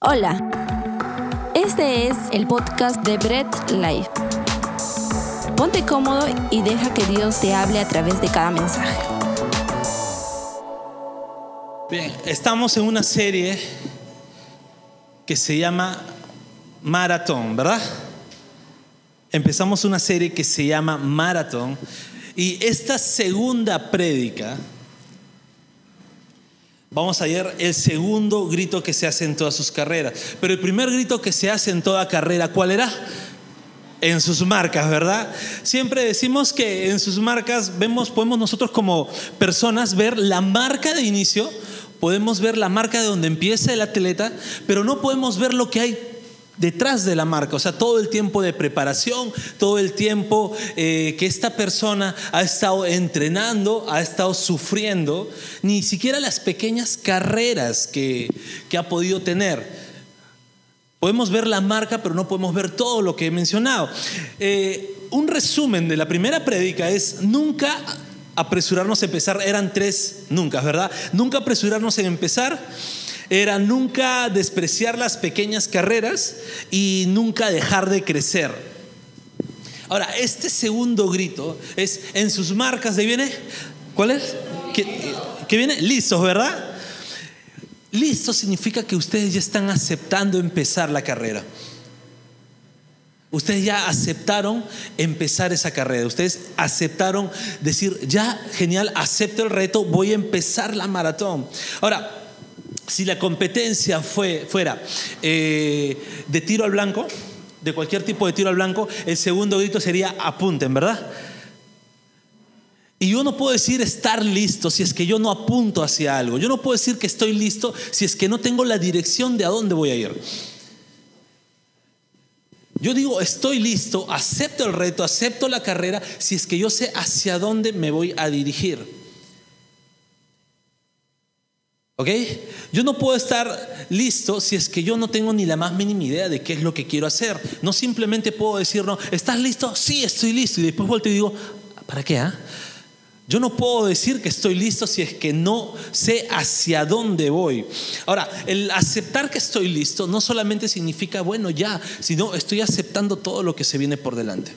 Hola, este es el podcast de Bread Life. Ponte cómodo y deja que Dios te hable a través de cada mensaje. Bien, estamos en una serie que se llama Maratón, ¿verdad? Empezamos una serie que se llama Maratón y esta segunda prédica Vamos a ver el segundo grito que se hace en todas sus carreras. Pero el primer grito que se hace en toda carrera, ¿cuál era? En sus marcas, ¿verdad? Siempre decimos que en sus marcas vemos, podemos nosotros como personas ver la marca de inicio, podemos ver la marca de donde empieza el atleta, pero no podemos ver lo que hay detrás de la marca, o sea, todo el tiempo de preparación, todo el tiempo eh, que esta persona ha estado entrenando, ha estado sufriendo, ni siquiera las pequeñas carreras que, ha podido tener. Podemos ver la marca, pero no podemos ver todo lo que he mencionado. Eh, un resumen de la primera prédica es nunca apresurarnos a empezar, eran tres nunca, ¿verdad? Nunca apresurarnos en empezar era nunca despreciar las pequeñas carreras y nunca dejar de crecer. Ahora, este segundo grito es en sus marcas, ¿de viene? ¿Cuál es? ¿Qué, viene? Listos, ¿verdad? Listo significa que ustedes ya están aceptando empezar la carrera. Ustedes ya aceptaron empezar esa carrera. Ustedes aceptaron decir, ya, genial, acepto el reto, voy a empezar la maratón. Ahora, si la competencia fue, fuera eh, de tiro al blanco, de cualquier tipo de tiro al blanco, el segundo grito sería apunten, ¿verdad? Y yo no puedo decir estar listo si es que yo no apunto hacia algo. Yo no puedo decir que estoy listo si es que no tengo la dirección de a dónde voy a ir. Yo digo, estoy listo, acepto el reto, acepto la carrera, si es que yo sé hacia dónde me voy a dirigir. ¿Ok? Yo no puedo estar listo si es que yo no tengo ni la más mínima idea de qué es lo que quiero hacer. No simplemente puedo decir, no, ¿estás listo? Sí, estoy listo. Y después vuelto y digo, ¿para qué? Ah? Yo no puedo decir que estoy listo si es que no sé hacia dónde voy. Ahora, el aceptar que estoy listo no solamente significa, bueno, ya, sino estoy aceptando todo lo que se viene por delante.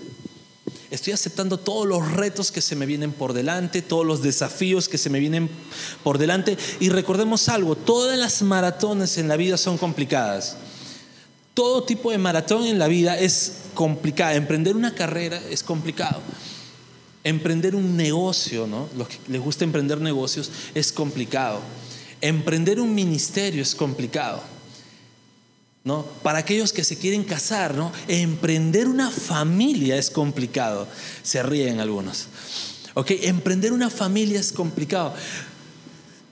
Estoy aceptando todos los retos que se me vienen por delante, todos los desafíos que se me vienen por delante. Y recordemos algo, todas las maratones en la vida son complicadas. Todo tipo de maratón en la vida es complicada. Emprender una carrera es complicado. Emprender un negocio, ¿no? Los que les gusta emprender negocios es complicado. Emprender un ministerio es complicado. ¿No? Para aquellos que se quieren casar, ¿no? Emprender una familia es complicado. Se ríen algunos. ¿Ok? Emprender una familia es complicado.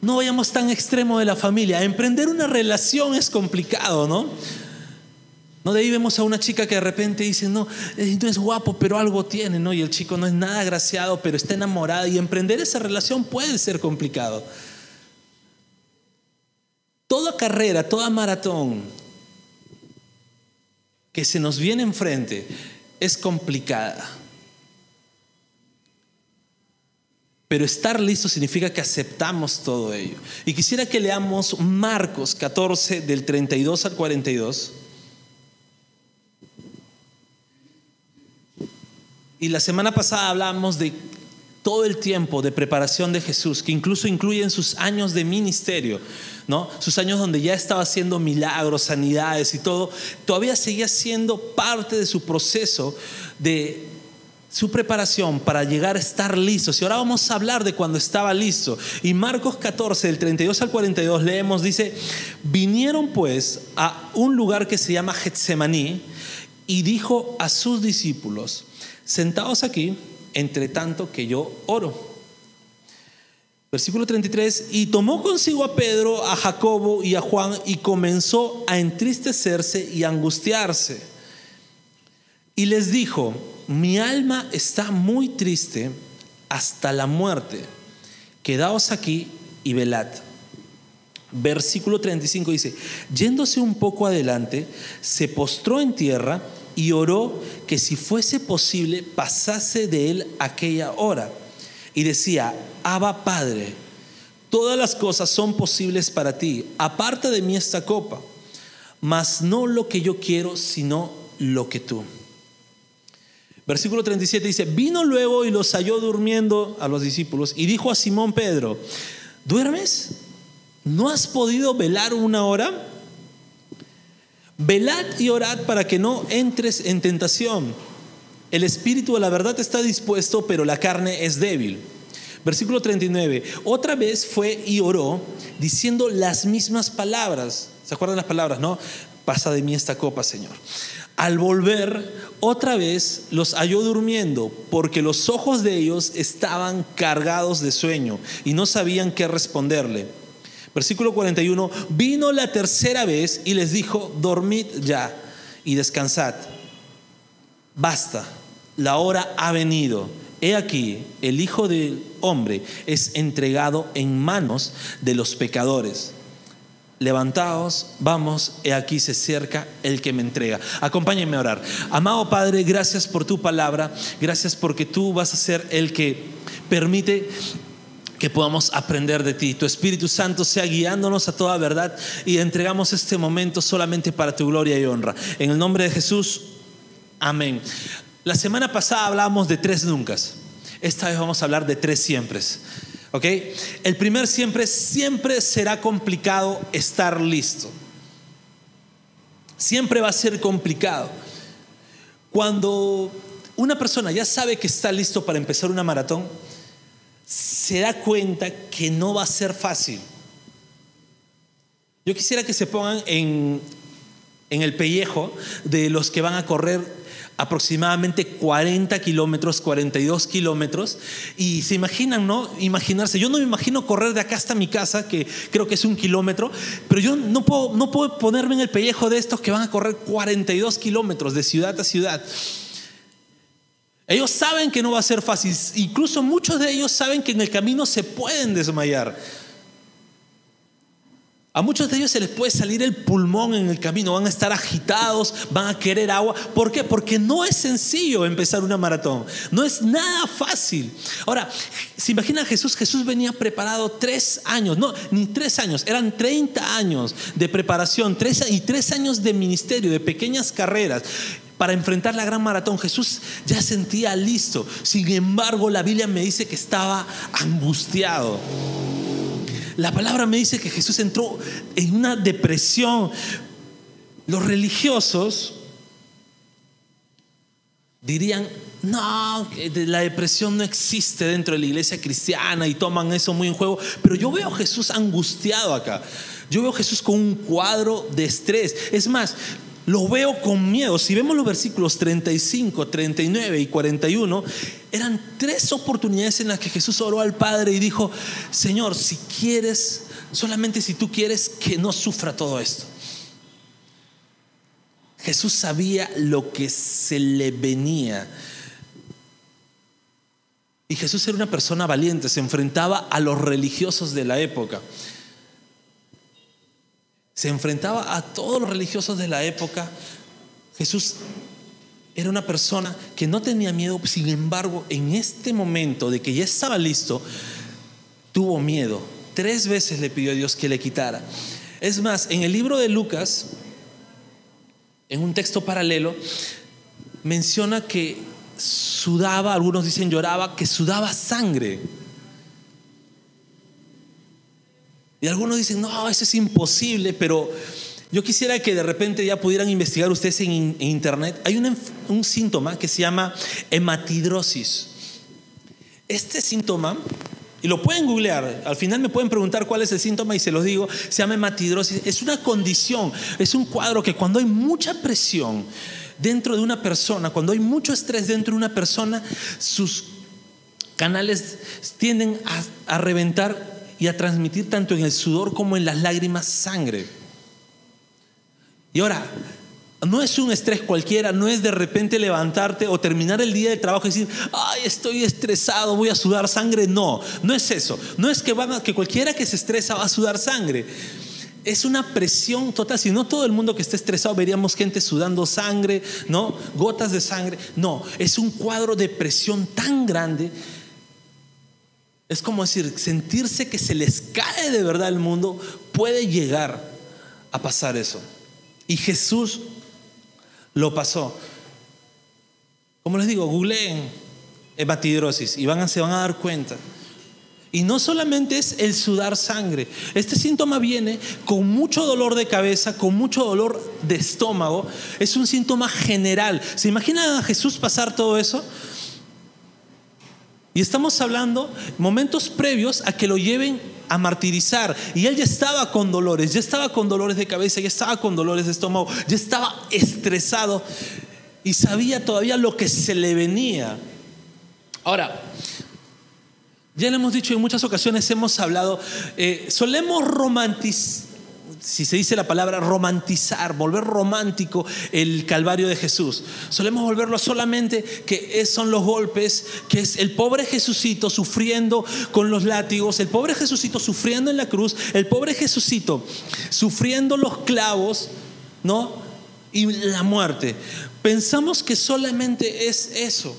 No vayamos tan extremo de la familia. Emprender una relación es complicado, ¿no? No de ahí vemos a una chica que de repente dice, no, eh, no es guapo, pero algo tiene, ¿no? Y el chico no es nada agraciado, pero está enamorado. Y emprender esa relación puede ser complicado. Toda carrera, toda maratón, que se nos viene enfrente es complicada. Pero estar listo significa que aceptamos todo ello. Y quisiera que leamos Marcos 14 del 32 al 42. Y la semana pasada hablamos de todo el tiempo de preparación de Jesús, que incluso incluyen sus años de ministerio, Sus años donde ya estaba haciendo milagros, sanidades y todo, todavía seguía siendo parte de su proceso de su preparación para llegar a estar listo. Y ahora vamos a hablar de cuando estaba listo. Y Marcos 14, del 32 al 42, leemos, dice, vinieron pues a un lugar que se llama Getsemaní y dijo a sus discípulos, sentados aquí, entre tanto que yo oro. Versículo 33, y tomó consigo a Pedro, a Jacobo y a Juan y comenzó a entristecerse y angustiarse. Y les dijo, mi alma está muy triste hasta la muerte, quedaos aquí y velad. Versículo 35 dice, yéndose un poco adelante, se postró en tierra y oró que si fuese posible pasase de él aquella hora. Y decía, Abba Padre, todas las cosas son posibles para ti, aparte de mí esta copa, mas no lo que yo quiero, sino lo que tú. Versículo 37 dice, vino luego y los halló durmiendo a los discípulos y dijo a Simón Pedro, ¿duermes? ¿No has podido velar una hora? Velad y orad para que no entres en tentación. El espíritu de la verdad está dispuesto, pero la carne es débil. Versículo 39. Otra vez fue y oró diciendo las mismas palabras. ¿Se acuerdan las palabras, no? Pasa de mí esta copa, Señor. Al volver, otra vez los halló durmiendo, porque los ojos de ellos estaban cargados de sueño y no sabían qué responderle. Versículo 41, vino la tercera vez y les dijo, dormid ya y descansad. Basta, la hora ha venido. He aquí, el Hijo del Hombre es entregado en manos de los pecadores levantaos, vamos, he aquí se acerca el que me entrega. Acompáñenme a orar. Amado Padre, gracias por tu palabra, gracias porque tú vas a ser el que permite que podamos aprender de ti. Tu Espíritu Santo sea guiándonos a toda verdad y entregamos este momento solamente para tu gloria y honra. En el nombre de Jesús, amén. La semana pasada hablábamos de tres nunca. Esta vez vamos a hablar de tres siempre. ¿Ok? El primer siempre, siempre será complicado estar listo. Siempre va a ser complicado. Cuando una persona ya sabe que está listo para empezar una maratón, se da cuenta que no va a ser fácil. Yo quisiera que se pongan en, en el pellejo de los que van a correr aproximadamente 40 kilómetros, 42 kilómetros. Y se imaginan, ¿no? Imaginarse. Yo no me imagino correr de acá hasta mi casa, que creo que es un kilómetro, pero yo no puedo, no puedo ponerme en el pellejo de estos que van a correr 42 kilómetros de ciudad a ciudad. Ellos saben que no va a ser fácil. Incluso muchos de ellos saben que en el camino se pueden desmayar. A muchos de ellos se les puede salir el pulmón en el camino, van a estar agitados, van a querer agua. ¿Por qué? Porque no es sencillo empezar una maratón, no es nada fácil. Ahora, se imagina Jesús, Jesús venía preparado tres años, no, ni tres años, eran 30 años de preparación tres, y tres años de ministerio, de pequeñas carreras para enfrentar la gran maratón. Jesús ya sentía listo. Sin embargo, la Biblia me dice que estaba angustiado. La palabra me dice que Jesús entró en una depresión. Los religiosos dirían, no, la depresión no existe dentro de la iglesia cristiana y toman eso muy en juego. Pero yo veo a Jesús angustiado acá. Yo veo a Jesús con un cuadro de estrés. Es más, lo veo con miedo. Si vemos los versículos 35, 39 y 41, eran tres oportunidades en las que Jesús oró al Padre y dijo, Señor, si quieres, solamente si tú quieres que no sufra todo esto. Jesús sabía lo que se le venía. Y Jesús era una persona valiente, se enfrentaba a los religiosos de la época se enfrentaba a todos los religiosos de la época. Jesús era una persona que no tenía miedo, sin embargo, en este momento de que ya estaba listo, tuvo miedo. Tres veces le pidió a Dios que le quitara. Es más, en el libro de Lucas, en un texto paralelo, menciona que sudaba, algunos dicen lloraba, que sudaba sangre. Y algunos dicen, no, eso es imposible, pero yo quisiera que de repente ya pudieran investigar ustedes en, internet. Hay un síntoma que se llama hematidrosis. Este síntoma, y lo pueden googlear, al final me pueden preguntar cuál es el síntoma y se los digo, se llama hematidrosis. Es una condición, es un cuadro que cuando hay mucha presión dentro de una persona, cuando hay mucho estrés dentro de una persona, sus canales tienden a reventar y a transmitir tanto en el sudor como en las lágrimas sangre. Y ahora, no es un estrés cualquiera, no es de repente levantarte o terminar el día de trabajo y decir, ay, estoy estresado, voy a sudar sangre. No, no es eso. No es que, van que cualquiera que se estresa va a sudar sangre. Es una presión total. Si no todo el mundo que esté estresado veríamos gente sudando sangre, ¿no? Gotas de sangre. No, es un cuadro de presión tan grande es como decir, sentirse que se les cae de verdad el mundo, puede llegar a pasar eso. Y Jesús lo pasó. Como les digo, googleen hematidrosis y van a, se van a dar cuenta. Y no solamente es el sudar sangre. Este síntoma viene con mucho dolor de cabeza, con mucho dolor de estómago. Es un síntoma general. ¿Se imaginan a Jesús pasar todo eso? Y estamos hablando momentos previos a que lo lleven a martirizar. Y él ya estaba con dolores, ya estaba con dolores de cabeza, ya estaba con dolores de estómago, ya estaba estresado y sabía todavía lo que se le venía. Ahora, ya le hemos dicho en muchas ocasiones, hemos hablado, eh, solemos romantizar si se dice la palabra romantizar, volver romántico el Calvario de Jesús. Solemos volverlo solamente que son los golpes, que es el pobre Jesucito sufriendo con los látigos, el pobre Jesucito sufriendo en la cruz, el pobre Jesucito sufriendo los clavos, ¿no? Y la muerte. Pensamos que solamente es eso.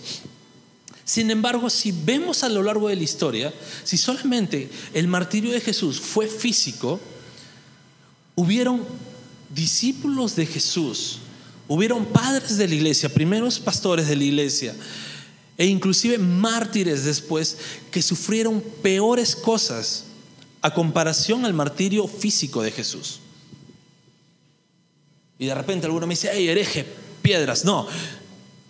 Sin embargo, si vemos a lo largo de la historia, si solamente el martirio de Jesús fue físico, hubieron discípulos de Jesús, hubieron padres de la iglesia, primeros pastores de la iglesia, e inclusive mártires después que sufrieron peores cosas a comparación al martirio físico de Jesús. Y de repente alguno me dice, hey, hereje, piedras. No,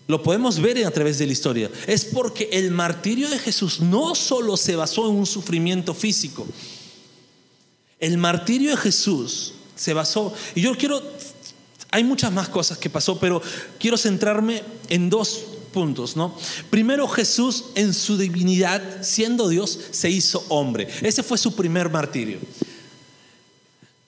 lo podemos ver a través de la historia. Es porque el martirio de Jesús no solo se basó en un sufrimiento físico. El martirio de Jesús se basó. Y yo quiero, hay muchas más cosas que pasó, pero quiero centrarme en dos puntos, ¿no? Primero Jesús en su divinidad, siendo Dios, se hizo hombre. Ese fue su primer martirio.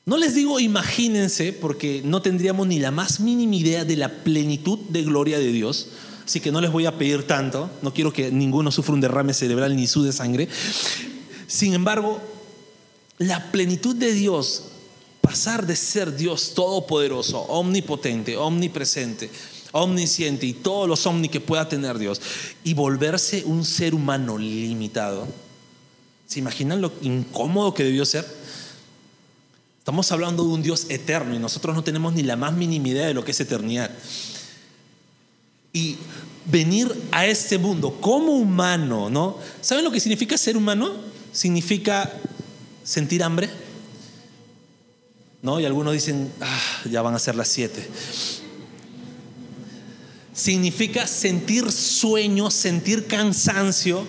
No les digo imagínense, porque no tendríamos ni la más mínima idea de la plenitud de gloria de Dios. Así que no les voy a pedir tanto. No quiero que ninguno sufra un derrame cerebral ni sude sangre. Sin embargo, la plenitud de Dios pasar de ser Dios todopoderoso, omnipotente, omnipresente, omnisciente y todos los omni que pueda tener Dios y volverse un ser humano limitado. ¿Se imaginan lo incómodo que debió ser? Estamos hablando de un Dios eterno y nosotros no tenemos ni la más mínima idea de lo que es eternidad. Y venir a este mundo como humano, ¿no? ¿Saben lo que significa ser humano? Significa sentir hambre, ¿no? Y algunos dicen, ah, ya van a ser las siete. Significa sentir sueño, sentir cansancio.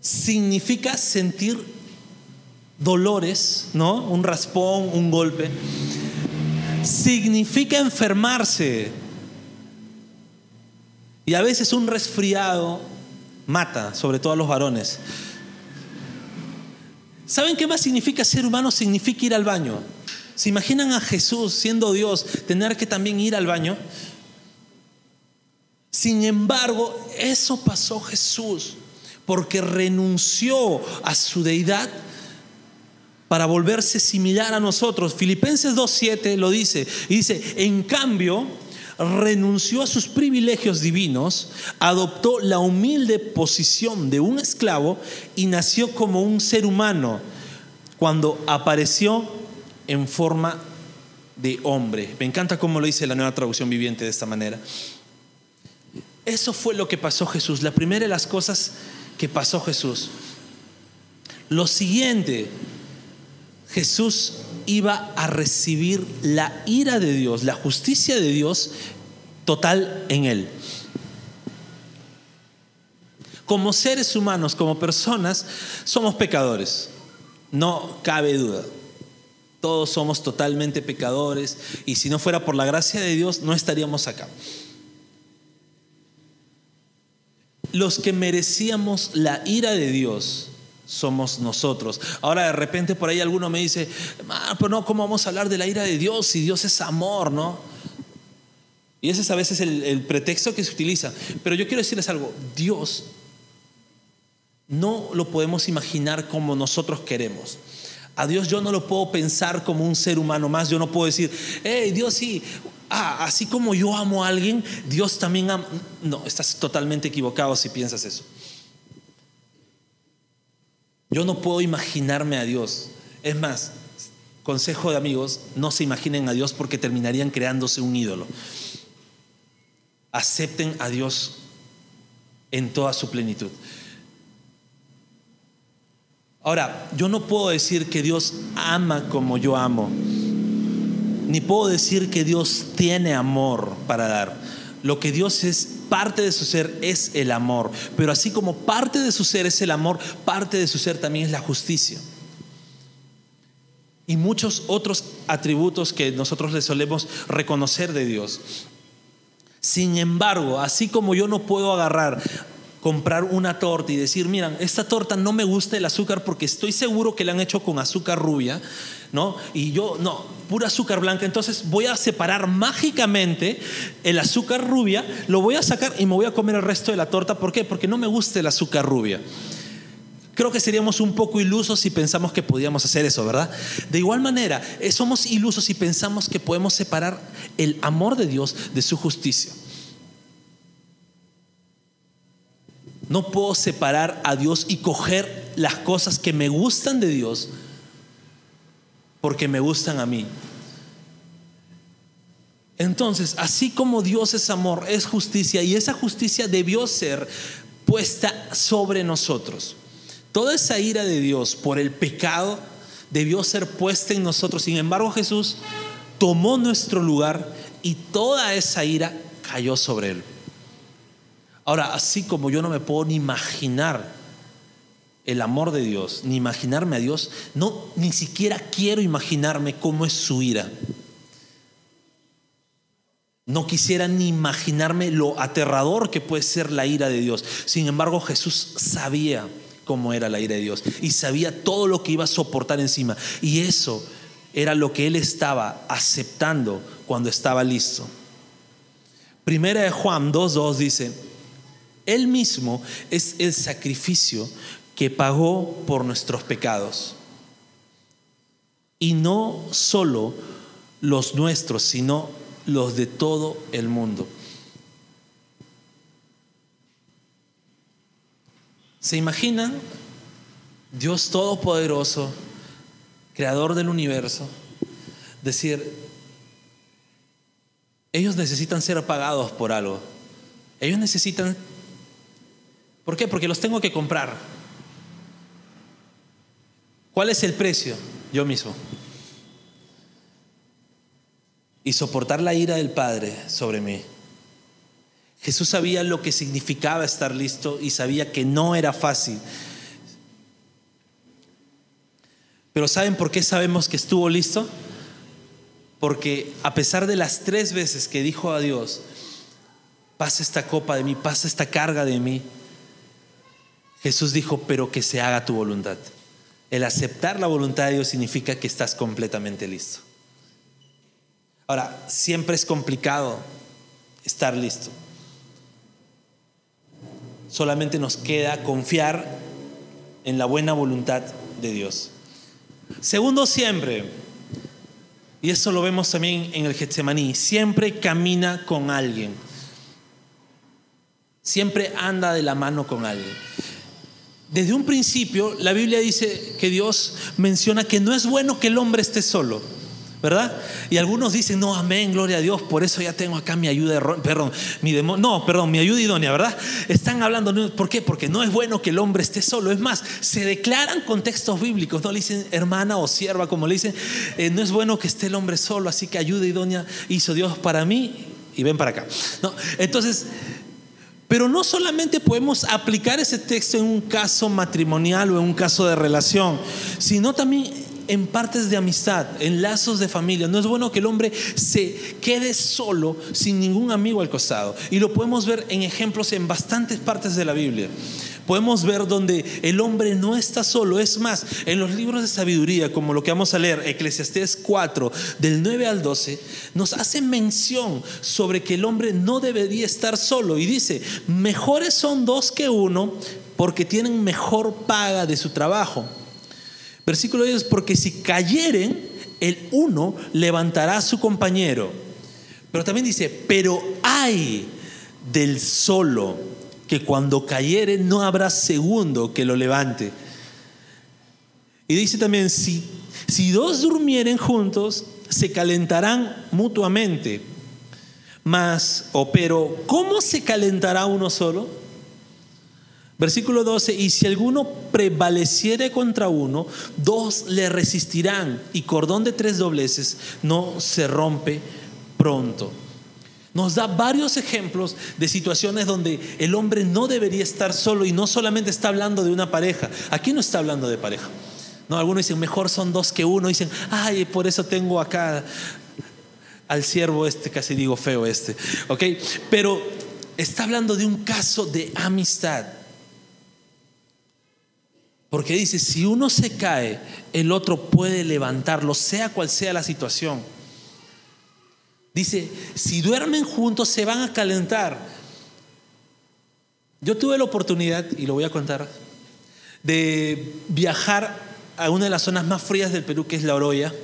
Significa sentir dolores, ¿no? Un raspón, un golpe. Significa enfermarse. Y a veces un resfriado mata, sobre todo a los varones. ¿Saben qué más significa ser humano? Significa ir al baño. ¿Se imaginan a Jesús siendo Dios tener que también ir al baño? Sin embargo, eso pasó Jesús porque renunció a su deidad para volverse similar a nosotros. Filipenses 2.7 lo dice. Dice, en cambio, renunció a sus privilegios divinos, adoptó la humilde posición de un esclavo y nació como un ser humano cuando apareció en forma de hombre. Me encanta cómo lo dice la nueva traducción viviente de esta manera. Eso fue lo que pasó Jesús, la primera de las cosas que pasó Jesús. Lo siguiente, Jesús iba a recibir la ira de Dios, la justicia de Dios total en él. Como seres humanos, como personas, somos pecadores. No cabe duda. Todos somos totalmente pecadores y si no fuera por la gracia de Dios no estaríamos acá. Los que merecíamos la ira de Dios somos nosotros. Ahora de repente por ahí alguno me dice, pero no, ¿cómo vamos a hablar de la ira de Dios si Dios es amor, no? Y ese es a veces el, el pretexto que se utiliza. Pero yo quiero decirles algo, Dios no lo podemos imaginar como nosotros queremos. A Dios yo no lo puedo pensar como un ser humano más. Yo no puedo decir, hey, Dios sí, ah, así como yo amo a alguien, Dios también ama. No, estás totalmente equivocado si piensas eso. Yo no puedo imaginarme a Dios. Es más, consejo de amigos, no se imaginen a Dios porque terminarían creándose un ídolo. Acepten a Dios en toda su plenitud. Ahora, yo no puedo decir que Dios ama como yo amo, ni puedo decir que Dios tiene amor para dar. Lo que Dios es, parte de su ser es el amor, pero así como parte de su ser es el amor, parte de su ser también es la justicia. Y muchos otros atributos que nosotros le solemos reconocer de Dios. Sin embargo, así como yo no puedo agarrar comprar una torta y decir, miran, esta torta no me gusta el azúcar porque estoy seguro que la han hecho con azúcar rubia, ¿no? Y yo, no, pura azúcar blanca, entonces voy a separar mágicamente el azúcar rubia, lo voy a sacar y me voy a comer el resto de la torta. ¿Por qué? Porque no me gusta el azúcar rubia. Creo que seríamos un poco ilusos si pensamos que podíamos hacer eso, ¿verdad? De igual manera, eh, somos ilusos si pensamos que podemos separar el amor de Dios de su justicia. No puedo separar a Dios y coger las cosas que me gustan de Dios porque me gustan a mí. Entonces, así como Dios es amor, es justicia, y esa justicia debió ser puesta sobre nosotros. Toda esa ira de Dios por el pecado debió ser puesta en nosotros. Sin embargo, Jesús tomó nuestro lugar y toda esa ira cayó sobre él. Ahora, así como yo no me puedo ni imaginar el amor de Dios, ni imaginarme a Dios, no ni siquiera quiero imaginarme cómo es su ira. No quisiera ni imaginarme lo aterrador que puede ser la ira de Dios. Sin embargo, Jesús sabía cómo era la ira de Dios y sabía todo lo que iba a soportar encima. Y eso era lo que él estaba aceptando cuando estaba listo. Primera de Juan 2.2 dice, él mismo es el sacrificio que pagó por nuestros pecados. Y no solo los nuestros, sino los de todo el mundo. ¿Se imaginan? Dios Todopoderoso, Creador del universo, decir, ellos necesitan ser pagados por algo. Ellos necesitan ¿Por qué? Porque los tengo que comprar. ¿Cuál es el precio? Yo mismo. Y soportar la ira del Padre sobre mí. Jesús sabía lo que significaba estar listo y sabía que no era fácil. Pero ¿saben por qué sabemos que estuvo listo? Porque a pesar de las tres veces que dijo a Dios, pasa esta copa de mí, pasa esta carga de mí, Jesús dijo, pero que se haga tu voluntad. El aceptar la voluntad de Dios significa que estás completamente listo. Ahora, siempre es complicado estar listo. Solamente nos queda confiar en la buena voluntad de Dios. Segundo, siempre, y eso lo vemos también en el Getsemaní, siempre camina con alguien. Siempre anda de la mano con alguien. Desde un principio, la Biblia dice que Dios menciona que no es bueno que el hombre esté solo, ¿verdad? Y algunos dicen, no, amén, gloria a Dios, por eso ya tengo acá mi ayuda, perdón, mi no, perdón, mi ayuda idónea, ¿verdad? Están hablando, ¿por qué? Porque no es bueno que el hombre esté solo. Es más, se declaran contextos bíblicos, no le dicen hermana o sierva, como le dicen, eh, no es bueno que esté el hombre solo, así que ayuda idónea hizo Dios para mí y ven para acá. ¿No? Entonces, pero no solamente podemos aplicar ese texto en un caso matrimonial o en un caso de relación, sino también en partes de amistad, en lazos de familia. No es bueno que el hombre se quede solo sin ningún amigo al costado. Y lo podemos ver en ejemplos en bastantes partes de la Biblia podemos ver donde el hombre no está solo. Es más, en los libros de sabiduría, como lo que vamos a leer, Eclesiastés 4, del 9 al 12, nos hace mención sobre que el hombre no debería estar solo. Y dice, mejores son dos que uno porque tienen mejor paga de su trabajo. Versículo 10, porque si cayeren, el uno levantará a su compañero. Pero también dice, pero hay del solo que cuando cayere no habrá segundo que lo levante. Y dice también, si, si dos durmieren juntos, se calentarán mutuamente. Mas, o pero, ¿cómo se calentará uno solo? Versículo 12, y si alguno prevaleciere contra uno, dos le resistirán, y cordón de tres dobleces no se rompe pronto. Nos da varios ejemplos de situaciones donde el hombre no debería estar solo y no solamente está hablando de una pareja. Aquí no está hablando de pareja. No, algunos dicen, mejor son dos que uno. Dicen, ay, por eso tengo acá al siervo este, casi digo feo este. ¿Ok? Pero está hablando de un caso de amistad. Porque dice, si uno se cae, el otro puede levantarlo, sea cual sea la situación. Dice, si duermen juntos se van a calentar. Yo tuve la oportunidad, y lo voy a contar, de viajar a una de las zonas más frías del Perú, que es La Oroya,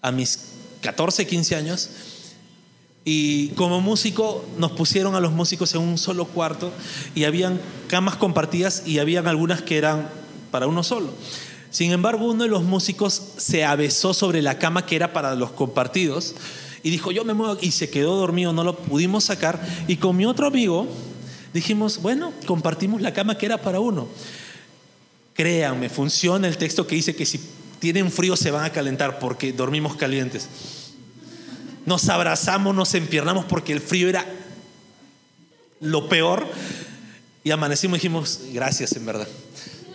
a mis 14, 15 años. Y como músico nos pusieron a los músicos en un solo cuarto y habían camas compartidas y habían algunas que eran para uno solo. Sin embargo, uno de los músicos se avesó sobre la cama que era para los compartidos y dijo, yo me muevo, y se quedó dormido, no lo pudimos sacar. Y con mi otro amigo dijimos, bueno, compartimos la cama que era para uno. Créanme, funciona el texto que dice que si tienen frío se van a calentar porque dormimos calientes. Nos abrazamos, nos empiernamos porque el frío era lo peor y amanecimos y dijimos, gracias en verdad.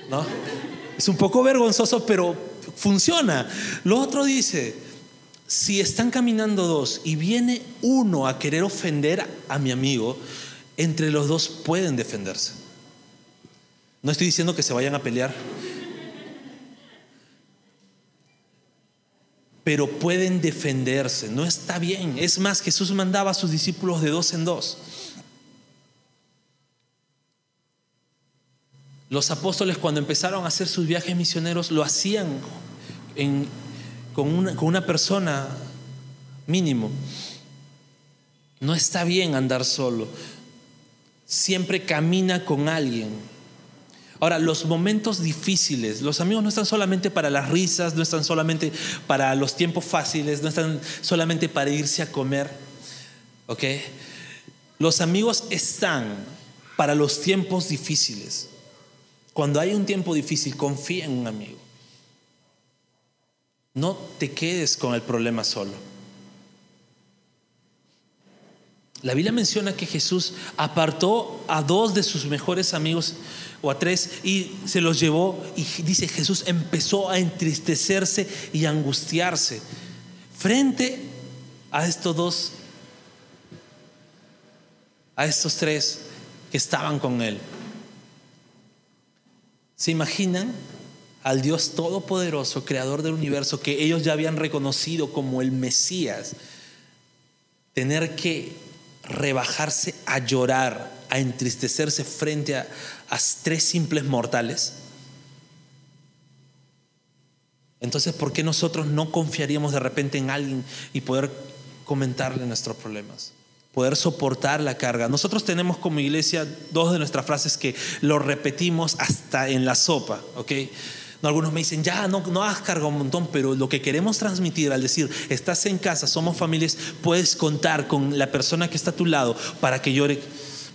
¿No? Es un poco vergonzoso, pero funciona. Lo otro dice, si están caminando dos y viene uno a querer ofender a mi amigo, entre los dos pueden defenderse. No estoy diciendo que se vayan a pelear, pero pueden defenderse. No está bien. Es más, Jesús mandaba a sus discípulos de dos en dos. Los apóstoles cuando empezaron a hacer sus viajes misioneros lo hacían en con una, persona mínimo. No está bien andar solo. Siempre camina con alguien. Ahora, los momentos difíciles, los amigos no están solamente para las risas, no están solamente para los tiempos fáciles, no están solamente para irse a comer. ¿Ok? Los amigos están para los tiempos difíciles. Cuando hay un tiempo difícil, confía en un amigo. No te quedes con el problema solo. La Biblia menciona que Jesús apartó a dos de sus mejores amigos o a tres y se los llevó y dice Jesús empezó a entristecerse y angustiarse frente a estos dos, a estos tres que estaban con él. ¿Se imaginan al Dios Todopoderoso, Creador del universo, que ellos ya habían reconocido como el Mesías, tener que rebajarse a llorar, a entristecerse frente a, tres simples mortales. Entonces, ¿por qué nosotros no confiaríamos de repente en alguien y poder comentarle nuestros problemas? Poder soportar la carga. Nosotros tenemos como iglesia dos de nuestras frases que lo repetimos hasta en la sopa, ¿ok? Algunos me dicen, ya, no, no cargado un montón, pero lo que queremos transmitir al decir, estás en casa, somos familias, puedes contar con la persona que está a tu lado para que llore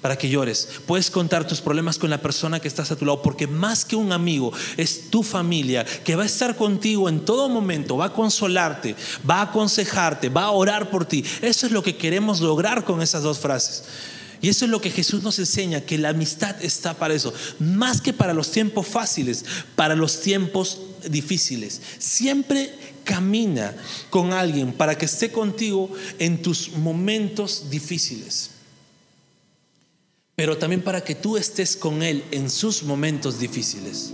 para que llores. Puedes contar tus problemas con la persona que estás a tu lado, porque más que un amigo, es tu familia que va a estar contigo en todo momento, va a consolarte, va a aconsejarte, va a orar por ti. Eso es lo que queremos lograr con esas dos frases. Y eso es lo que Jesús nos enseña, que la amistad está para eso, más que para los tiempos fáciles, para los tiempos difíciles. Siempre camina con alguien para que esté contigo en tus momentos difíciles, pero también para que tú estés con Él en sus momentos difíciles.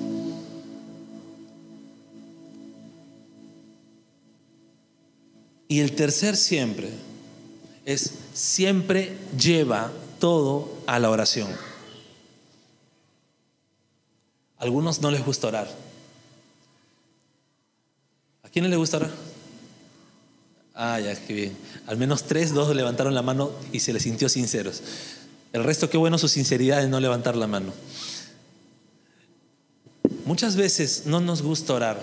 Y el tercer siempre es siempre lleva todo a la oración. A algunos no les gusta orar. ¿A quiénes les gusta orar? Ah, ya, qué bien. Al menos tres, dos levantaron la mano y se les sintió sinceros. El resto, qué bueno su sinceridad de no levantar la mano. muchas veces no nos gusta orar.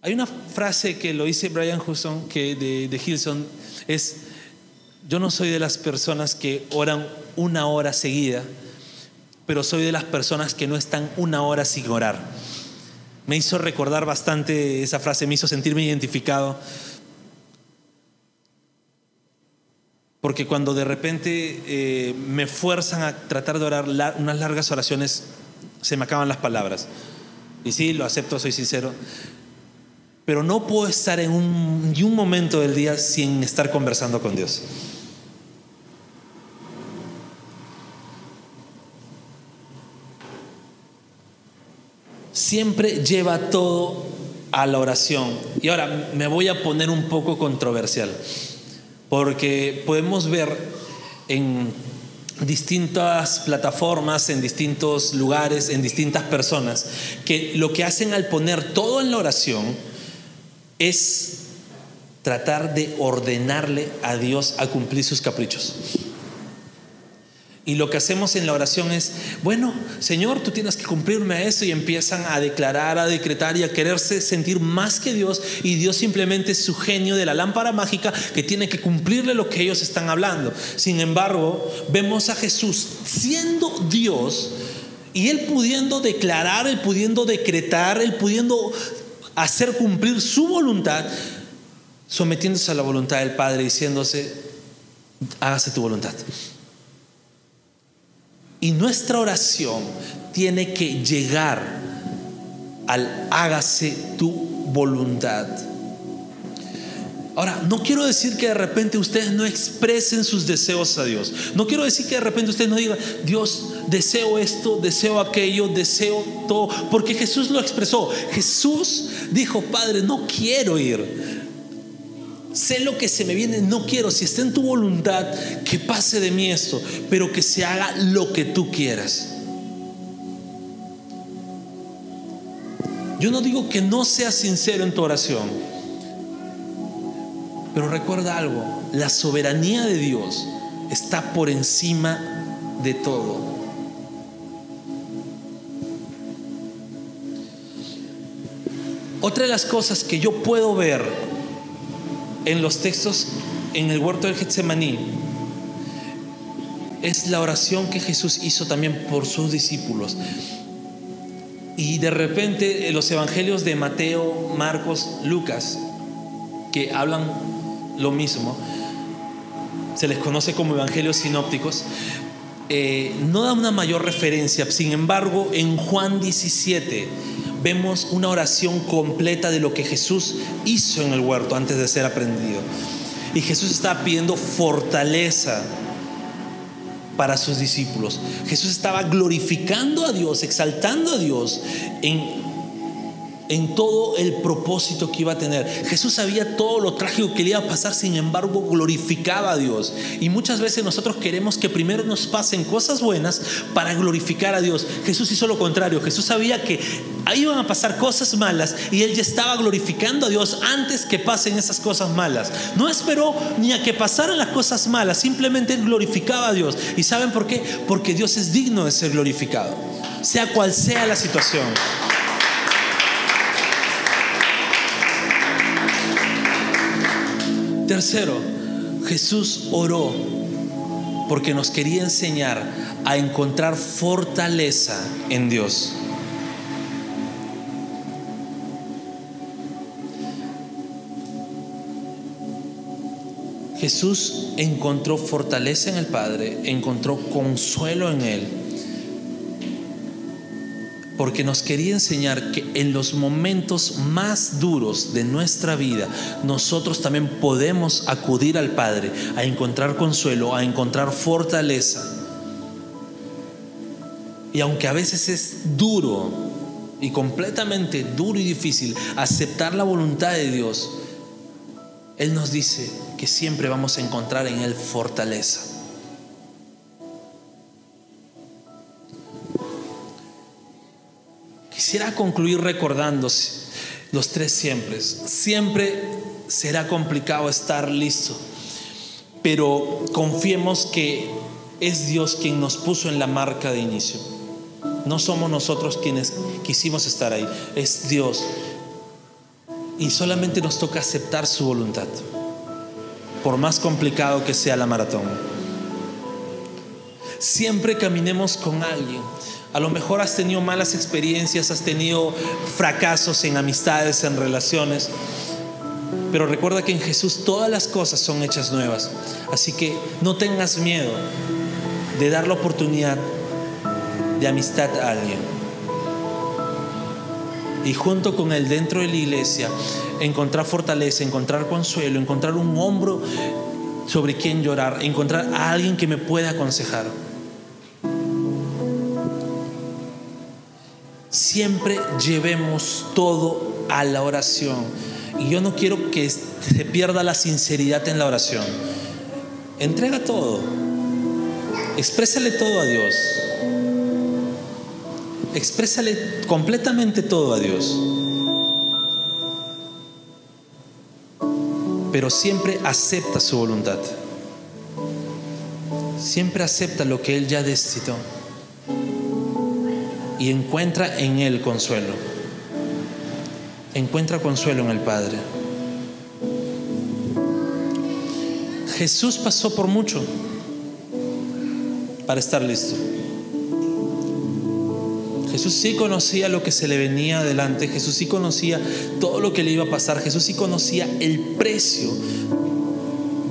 Hay una frase que lo dice Brian Hudson, que de, de Hilson, es, yo no soy de las personas que oran una hora seguida, pero soy de las personas que no están una hora sin orar. Me hizo recordar bastante esa frase, me hizo sentirme identificado. Porque cuando de repente eh, me fuerzan a tratar de orar unas largas oraciones, se me acaban las palabras. Y sí, lo acepto, soy sincero. Pero no puedo estar en un, ni un momento del día sin estar conversando con Dios. Siempre lleva todo a la oración. Y ahora me voy a poner un poco controversial, porque podemos ver en distintas plataformas, en distintos lugares, en distintas personas, que lo que hacen al poner todo en la oración es tratar de ordenarle a Dios a cumplir sus caprichos. Y lo que hacemos en la oración es, bueno, Señor, tú tienes que cumplirme eso y empiezan a declarar, a decretar y a quererse sentir más que Dios y Dios simplemente es su genio de la lámpara mágica que tiene que cumplirle lo que ellos están hablando. Sin embargo, vemos a Jesús siendo Dios y él pudiendo declarar, él pudiendo decretar, él pudiendo hacer cumplir su voluntad, sometiéndose a la voluntad del Padre, diciéndose, hágase tu voluntad. Y nuestra oración tiene que llegar al hágase tu voluntad. Ahora, no quiero decir que de repente ustedes no expresen sus deseos a Dios. No quiero decir que de repente ustedes no digan, Dios, deseo esto, deseo aquello, deseo todo. Porque Jesús lo expresó. Jesús dijo, Padre, no quiero ir sé lo que se me viene, no quiero, si está en tu voluntad, que pase de mí esto, pero que se haga lo que tú quieras. Yo no digo que no seas sincero en tu oración, pero recuerda algo, la soberanía de Dios está por encima de todo. Otra de las cosas que yo puedo ver en los textos en el huerto del Getsemaní es la oración que Jesús hizo también por sus discípulos. Y de repente los evangelios de Mateo, Marcos, Lucas, que hablan lo mismo, se les conoce como evangelios sinópticos, eh, no da una mayor referencia. Sin embargo, en Juan 17, vemos una oración completa de lo que Jesús hizo en el huerto antes de ser aprendido. Y Jesús estaba pidiendo fortaleza para sus discípulos. Jesús estaba glorificando a Dios, exaltando a Dios en en todo el propósito que iba a tener. Jesús sabía todo lo trágico que le iba a pasar, sin embargo glorificaba a Dios. Y muchas veces nosotros queremos que primero nos pasen cosas buenas para glorificar a Dios. Jesús hizo lo contrario. Jesús sabía que ahí iban a pasar cosas malas y él ya estaba glorificando a Dios antes que pasen esas cosas malas. No esperó ni a que pasaran las cosas malas, simplemente glorificaba a Dios. ¿Y saben por qué? Porque Dios es digno de ser glorificado, sea cual sea la situación. Tercero, Jesús oró porque nos quería enseñar a encontrar fortaleza en Dios. Jesús encontró fortaleza en el Padre, encontró consuelo en Él porque nos quería enseñar que en los momentos más duros de nuestra vida, nosotros también podemos acudir al Padre a encontrar consuelo, a encontrar fortaleza. Y aunque a veces es duro y completamente duro y difícil aceptar la voluntad de Dios, Él nos dice que siempre vamos a encontrar en Él fortaleza. Quisiera concluir recordándose los tres siempre. Siempre será complicado estar listo, pero confiemos que es Dios quien nos puso en la marca de inicio. No somos nosotros quienes quisimos estar ahí. Es Dios. Y solamente nos toca aceptar su voluntad, por más complicado que sea la maratón. Siempre caminemos con alguien. A lo mejor has tenido malas experiencias, has tenido fracasos en amistades, en relaciones. Pero recuerda que en Jesús todas las cosas son hechas nuevas. Así que no tengas miedo de dar la oportunidad de amistad a alguien. Y junto con él dentro de la iglesia, encontrar fortaleza, encontrar consuelo, encontrar un hombro sobre quien llorar, encontrar a alguien que me pueda aconsejar. Siempre llevemos todo a la oración. Y yo no quiero que se pierda la sinceridad en la oración. Entrega todo. Exprésale todo a Dios. Exprésale completamente todo a Dios. Pero siempre acepta su voluntad. Siempre acepta lo que Él ya decidió. Y encuentra en Él consuelo. Encuentra consuelo en el Padre. Jesús pasó por mucho para estar listo. Jesús sí conocía lo que se le venía adelante, Jesús sí conocía todo lo que le iba a pasar, Jesús sí conocía el precio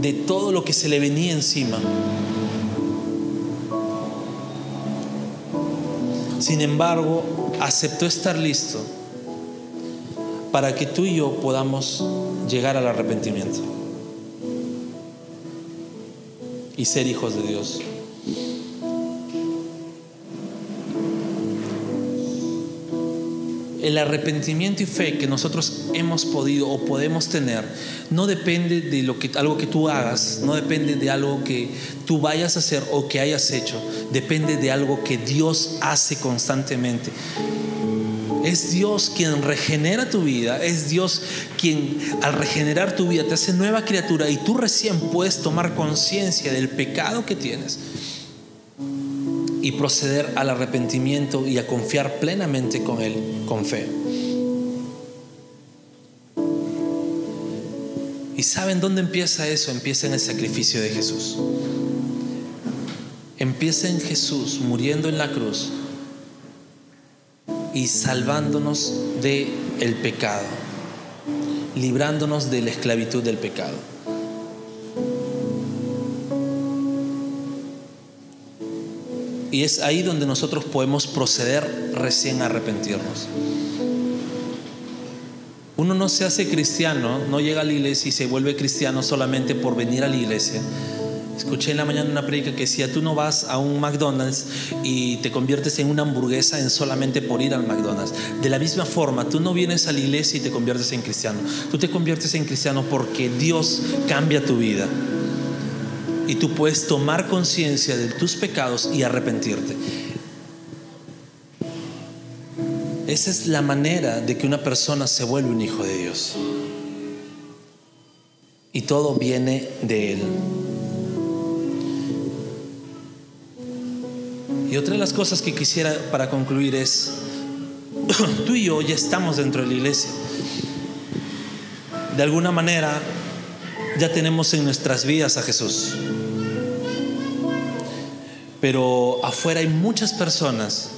de todo lo que se le venía encima. Sin embargo, aceptó estar listo para que tú y yo podamos llegar al arrepentimiento y ser hijos de Dios. El arrepentimiento y fe que nosotros hemos podido o podemos tener no depende de lo que, algo que tú hagas, no depende de algo que tú vayas a hacer o que hayas hecho, depende de algo que Dios hace constantemente. Es Dios quien regenera tu vida, es Dios quien al regenerar tu vida te hace nueva criatura y tú recién puedes tomar conciencia del pecado que tienes y proceder al arrepentimiento y a confiar plenamente con Él, con fe. ¿Y saben dónde empieza eso? Empieza en el sacrificio de Jesús. Empieza en Jesús muriendo en la cruz y salvándonos de el pecado, librándonos de la esclavitud del pecado. Y es ahí donde nosotros podemos proceder recién a arrepentirnos. Uno no se hace cristiano, no llega a la iglesia y se vuelve cristiano solamente por venir a la iglesia. Escuché en la mañana una predica que decía, tú no vas a un McDonald's y te conviertes en una hamburguesa en solamente por ir al McDonald's. De la misma forma, tú no vienes a la iglesia y te conviertes en cristiano. Tú te conviertes en cristiano porque Dios cambia tu vida y tú puedes tomar conciencia de tus pecados y arrepentirte. Esa es la manera de que una persona se vuelve un hijo de Dios. Y todo viene de Él. Y otra de las cosas que quisiera para concluir es, tú y yo ya estamos dentro de la iglesia. De alguna manera ya tenemos en nuestras vidas a Jesús. Pero afuera hay muchas personas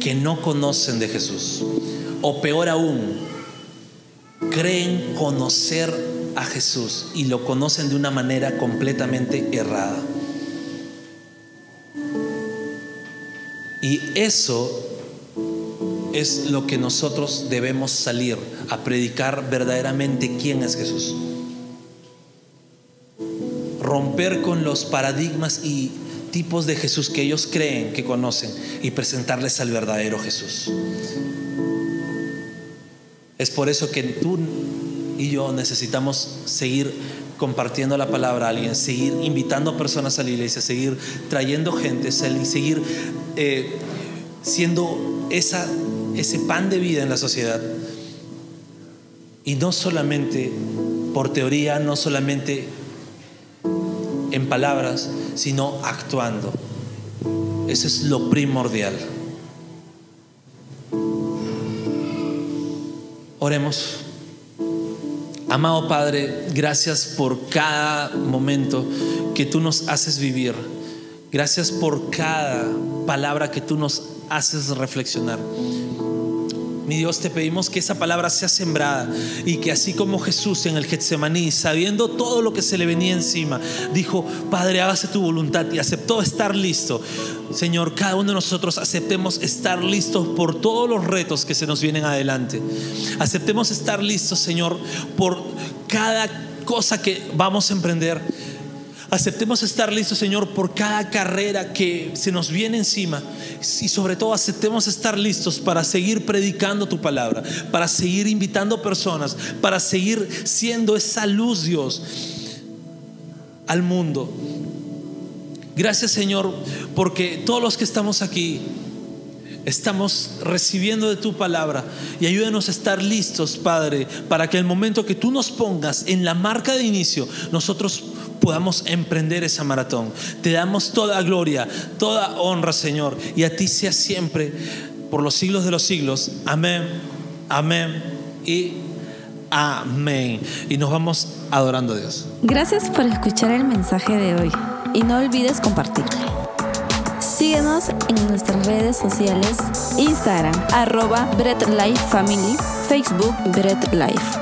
que no conocen de Jesús. O peor aún, creen conocer a Jesús y lo conocen de una manera completamente errada. Y eso es lo que nosotros debemos salir a predicar verdaderamente quién es Jesús. Romper con los paradigmas y tipos de Jesús que ellos creen que conocen y presentarles al verdadero Jesús. Es por eso que tú y yo necesitamos seguir compartiendo la palabra a alguien, seguir invitando personas a la iglesia, seguir trayendo gente, seguir eh, siendo ese pan de vida en la sociedad. Y no solamente por teoría, no solamente en palabras, sino actuando. Eso es lo primordial. Oremos. Amado Padre, gracias por cada momento que tú nos haces vivir. Gracias por cada palabra que tú nos haces reflexionar. Mi Dios, te pedimos que esa palabra sea sembrada y que así como Jesús en el Getsemaní, sabiendo todo lo que se le venía encima, dijo, Padre, hágase tu voluntad y aceptó estar listo. Señor, cada uno de nosotros aceptemos estar listos por todos los retos que se nos vienen adelante. Aceptemos estar listos, Señor, por cada cosa que vamos a emprender. Aceptemos estar listos, Señor, por cada carrera que se nos viene encima. Y sobre todo aceptemos estar listos para seguir predicando tu palabra, para seguir invitando personas, para seguir siendo esa luz, Dios, al mundo. Gracias, Señor, porque todos los que estamos aquí estamos recibiendo de tu palabra y ayúdanos a estar listos, Padre, para que el momento que tú nos pongas en la marca de inicio, nosotros podamos emprender esa maratón. Te damos toda gloria, toda honra, Señor, y a ti sea siempre, por los siglos de los siglos. Amén, amén y amén. Y nos vamos adorando a Dios. Gracias por escuchar el mensaje de hoy y no olvides compartirlo. Síguenos en nuestras redes sociales, Instagram, arroba Bread Life Family, Facebook Bread Life.